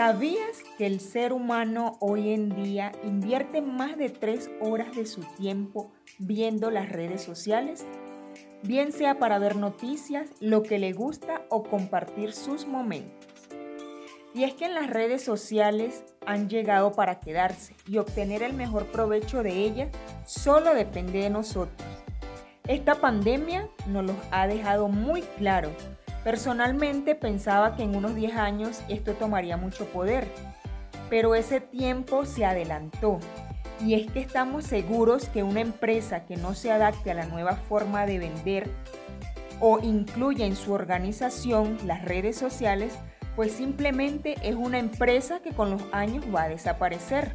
¿Sabías que el ser humano hoy en día invierte más de tres horas de su tiempo viendo las redes sociales? Bien sea para ver noticias, lo que le gusta o compartir sus momentos. Y es que en las redes sociales han llegado para quedarse y obtener el mejor provecho de ellas solo depende de nosotros. Esta pandemia nos lo ha dejado muy claro. Personalmente pensaba que en unos 10 años esto tomaría mucho poder, pero ese tiempo se adelantó. Y es que estamos seguros que una empresa que no se adapte a la nueva forma de vender o incluya en su organización las redes sociales pues simplemente es una empresa que con los años va a desaparecer.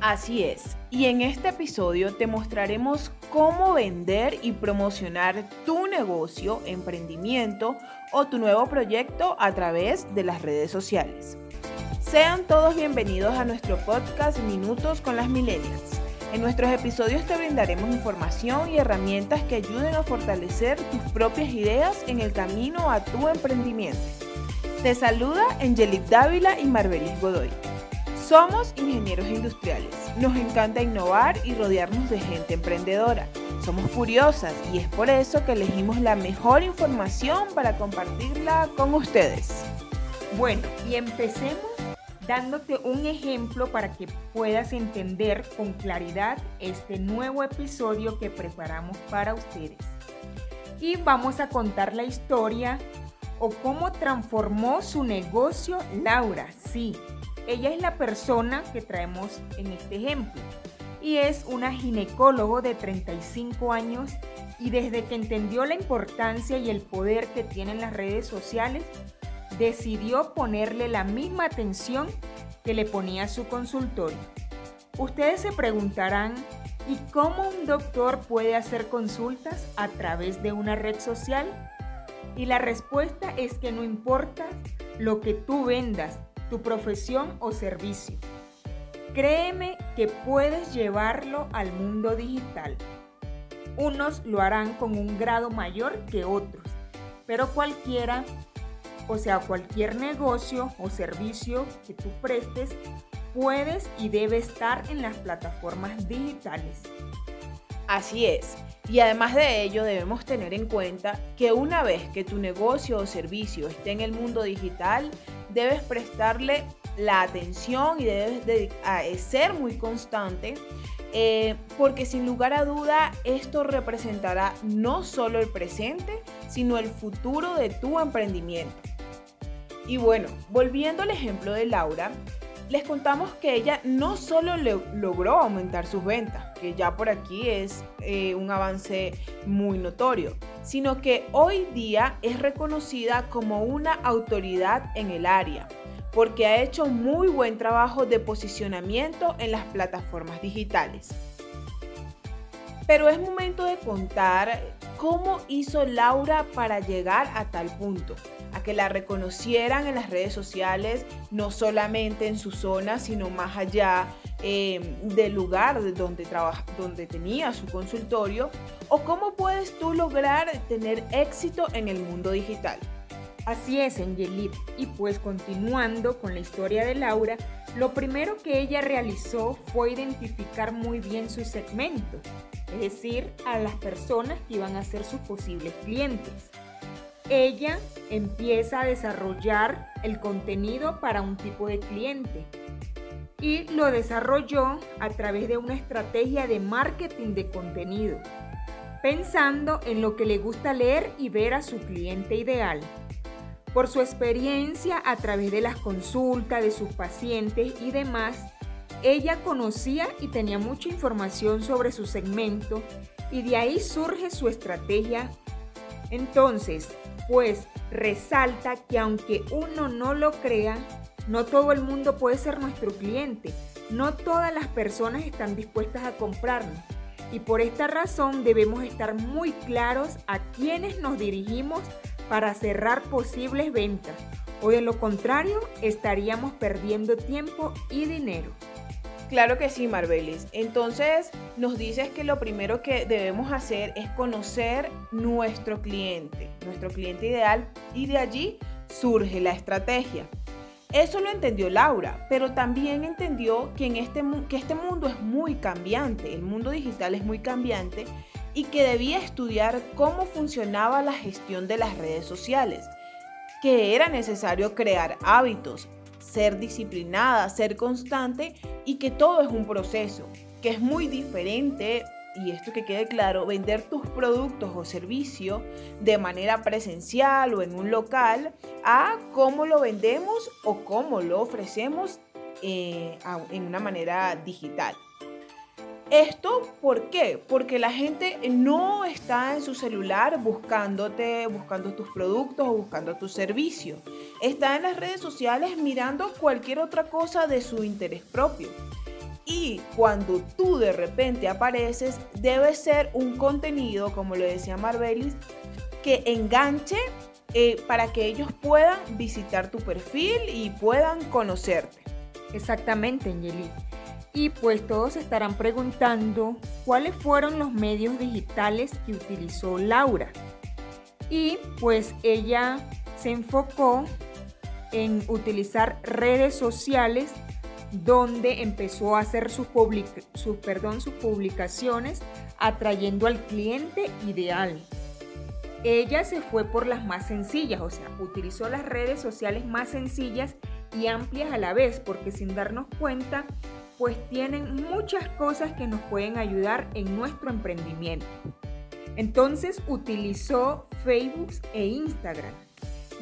Así es, y en este episodio te mostraremos cómo vender y promocionar tu negocio, emprendimiento o tu nuevo proyecto a través de las redes sociales. Sean todos bienvenidos a nuestro podcast Minutos con las Millennials. En nuestros episodios te brindaremos información y herramientas que ayuden a fortalecer tus propias ideas en el camino a tu emprendimiento. Te saluda Angelic Dávila y Marbelis Godoy. Somos ingenieros industriales. Nos encanta innovar y rodearnos de gente emprendedora. Somos curiosas y es por eso que elegimos la mejor información para compartirla con ustedes. Bueno, y empecemos dándote un ejemplo para que puedas entender con claridad este nuevo episodio que preparamos para ustedes. Y vamos a contar la historia o cómo transformó su negocio Laura. Sí, ella es la persona que traemos en este ejemplo y es una ginecólogo de 35 años y desde que entendió la importancia y el poder que tienen las redes sociales, decidió ponerle la misma atención que le ponía su consultorio. Ustedes se preguntarán, ¿y cómo un doctor puede hacer consultas a través de una red social? Y la respuesta es que no importa lo que tú vendas, tu profesión o servicio. Créeme que puedes llevarlo al mundo digital. Unos lo harán con un grado mayor que otros, pero cualquiera, o sea, cualquier negocio o servicio que tú prestes, puedes y debe estar en las plataformas digitales. Así es. Y además de ello, debemos tener en cuenta que una vez que tu negocio o servicio esté en el mundo digital, debes prestarle la atención y debes eh, ser muy constante eh, porque sin lugar a duda esto representará no solo el presente, sino el futuro de tu emprendimiento. Y bueno, volviendo al ejemplo de Laura, les contamos que ella no solo logró aumentar sus ventas, que ya por aquí es eh, un avance muy notorio, sino que hoy día es reconocida como una autoridad en el área, porque ha hecho muy buen trabajo de posicionamiento en las plataformas digitales. Pero es momento de contar cómo hizo Laura para llegar a tal punto que la reconocieran en las redes sociales, no solamente en su zona, sino más allá eh, del lugar donde, trabaja, donde tenía su consultorio, o cómo puedes tú lograr tener éxito en el mundo digital. Así es, Angelit. Y pues continuando con la historia de Laura, lo primero que ella realizó fue identificar muy bien su segmento, es decir, a las personas que iban a ser sus posibles clientes ella empieza a desarrollar el contenido para un tipo de cliente y lo desarrolló a través de una estrategia de marketing de contenido, pensando en lo que le gusta leer y ver a su cliente ideal. Por su experiencia a través de las consultas de sus pacientes y demás, ella conocía y tenía mucha información sobre su segmento y de ahí surge su estrategia. Entonces, pues resalta que aunque uno no lo crea, no todo el mundo puede ser nuestro cliente. No todas las personas están dispuestas a comprarnos. Y por esta razón debemos estar muy claros a quiénes nos dirigimos para cerrar posibles ventas. O de lo contrario, estaríamos perdiendo tiempo y dinero. Claro que sí, Marbelis. Entonces, nos dices que lo primero que debemos hacer es conocer nuestro cliente, nuestro cliente ideal, y de allí surge la estrategia. Eso lo entendió Laura, pero también entendió que, este, que este mundo es muy cambiante, el mundo digital es muy cambiante y que debía estudiar cómo funcionaba la gestión de las redes sociales, que era necesario crear hábitos, ser disciplinada, ser constante y que todo es un proceso, que es muy diferente y esto que quede claro, vender tus productos o servicios de manera presencial o en un local a cómo lo vendemos o cómo lo ofrecemos eh, en una manera digital. Esto, ¿por qué? Porque la gente no está en su celular buscándote, buscando tus productos o buscando tus servicios. Está en las redes sociales mirando cualquier otra cosa de su interés propio. Y cuando tú de repente apareces, debe ser un contenido, como lo decía Marbelis, que enganche eh, para que ellos puedan visitar tu perfil y puedan conocerte. Exactamente, Angeli. Y pues todos estarán preguntando cuáles fueron los medios digitales que utilizó Laura. Y pues ella se enfocó en utilizar redes sociales donde empezó a hacer sus, perdón, sus publicaciones atrayendo al cliente ideal. Ella se fue por las más sencillas, o sea, utilizó las redes sociales más sencillas y amplias a la vez, porque sin darnos cuenta, pues tienen muchas cosas que nos pueden ayudar en nuestro emprendimiento. Entonces utilizó Facebook e Instagram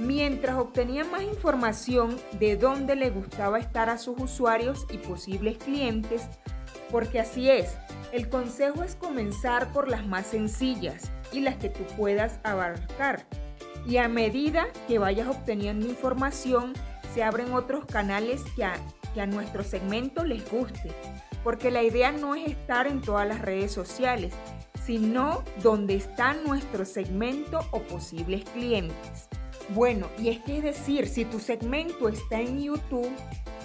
mientras obtenía más información de dónde le gustaba estar a sus usuarios y posibles clientes, porque así es, el consejo es comenzar por las más sencillas y las que tú puedas abarcar. Y a medida que vayas obteniendo información, se abren otros canales que a, que a nuestro segmento les guste, porque la idea no es estar en todas las redes sociales, sino donde está nuestro segmento o posibles clientes. Bueno, y es que es decir, si tu segmento está en YouTube,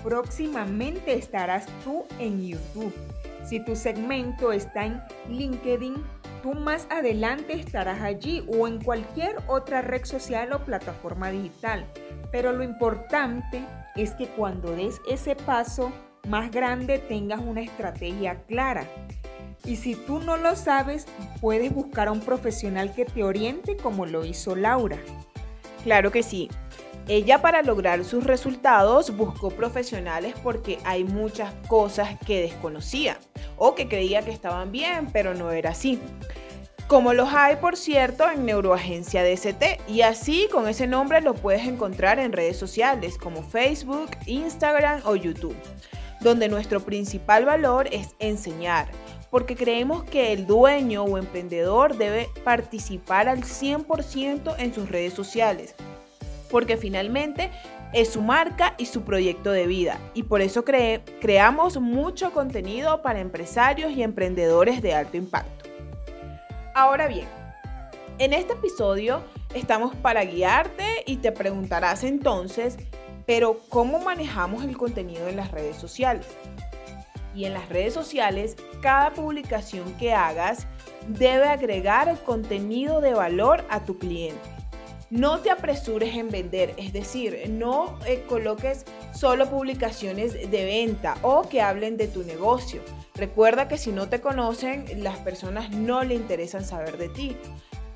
próximamente estarás tú en YouTube. Si tu segmento está en LinkedIn, tú más adelante estarás allí o en cualquier otra red social o plataforma digital. Pero lo importante es que cuando des ese paso más grande tengas una estrategia clara. Y si tú no lo sabes, puedes buscar a un profesional que te oriente como lo hizo Laura. Claro que sí. Ella para lograr sus resultados buscó profesionales porque hay muchas cosas que desconocía o que creía que estaban bien, pero no era así. Como los hay, por cierto, en Neuroagencia DST y así con ese nombre lo puedes encontrar en redes sociales como Facebook, Instagram o YouTube, donde nuestro principal valor es enseñar, porque creemos que el dueño o emprendedor debe participar al 100% en sus redes sociales, porque finalmente es su marca y su proyecto de vida, y por eso creamos mucho contenido para empresarios y emprendedores de alto impacto. Ahora bien, en este episodio estamos para guiarte y te preguntarás entonces, pero ¿cómo manejamos el contenido en las redes sociales? y en las redes sociales, cada publicación que hagas debe agregar contenido de valor a tu cliente. No te apresures en vender, es decir, no eh, coloques solo publicaciones de venta o que hablen de tu negocio. Recuerda que si no te conocen, las personas no le interesan saber de ti.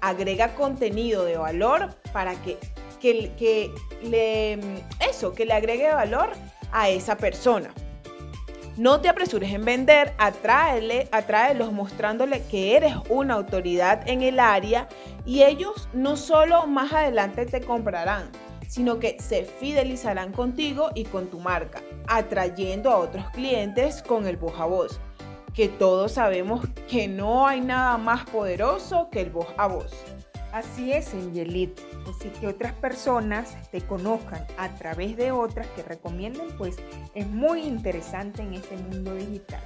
Agrega contenido de valor para que, que, que le, eso, que le agregue valor a esa persona. No te apresures en vender, atráele, atráelos mostrándole que eres una autoridad en el área y ellos no solo más adelante te comprarán, sino que se fidelizarán contigo y con tu marca, atrayendo a otros clientes con el voz a voz, que todos sabemos que no hay nada más poderoso que el voz a voz. Así es, Angelit. Así que otras personas te conozcan a través de otras que recomienden, pues es muy interesante en este mundo digital.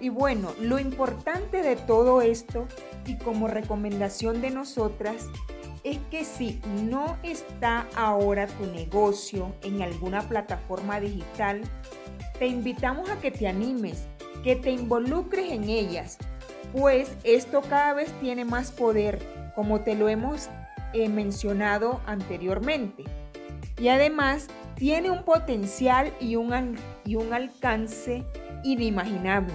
Y bueno, lo importante de todo esto y como recomendación de nosotras es que si no está ahora tu negocio en alguna plataforma digital, te invitamos a que te animes, que te involucres en ellas, pues esto cada vez tiene más poder como te lo hemos eh, mencionado anteriormente. Y además tiene un potencial y un, y un alcance inimaginable.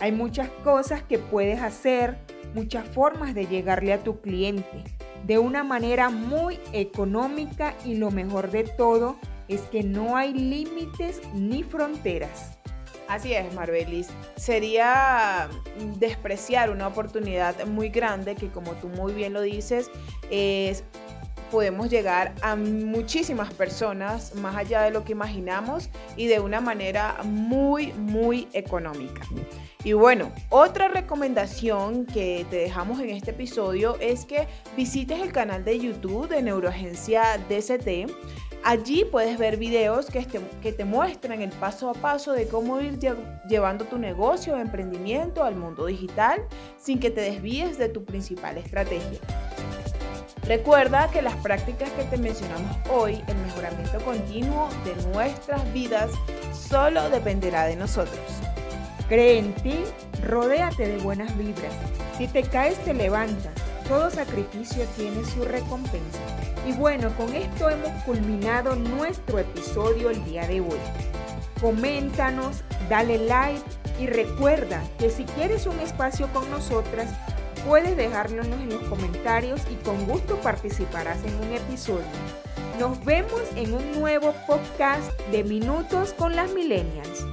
Hay muchas cosas que puedes hacer, muchas formas de llegarle a tu cliente de una manera muy económica y lo mejor de todo es que no hay límites ni fronteras. Así es, Marbelis. Sería despreciar una oportunidad muy grande que, como tú muy bien lo dices, es podemos llegar a muchísimas personas más allá de lo que imaginamos y de una manera muy, muy económica. Y bueno, otra recomendación que te dejamos en este episodio es que visites el canal de YouTube de Neuroagencia DCT. Allí puedes ver videos que te, que te muestran el paso a paso de cómo ir llevando tu negocio o emprendimiento al mundo digital sin que te desvíes de tu principal estrategia. Recuerda que las prácticas que te mencionamos hoy, el mejoramiento continuo de nuestras vidas, solo dependerá de nosotros. Cree en ti, rodéate de buenas vibras. Si te caes, te levantas. Todo sacrificio tiene su recompensa. Y bueno, con esto hemos culminado nuestro episodio el día de hoy. Coméntanos, dale like y recuerda que si quieres un espacio con nosotras, Puedes dejárnoslo en los comentarios y con gusto participarás en un episodio. Nos vemos en un nuevo podcast de Minutos con las Millennials.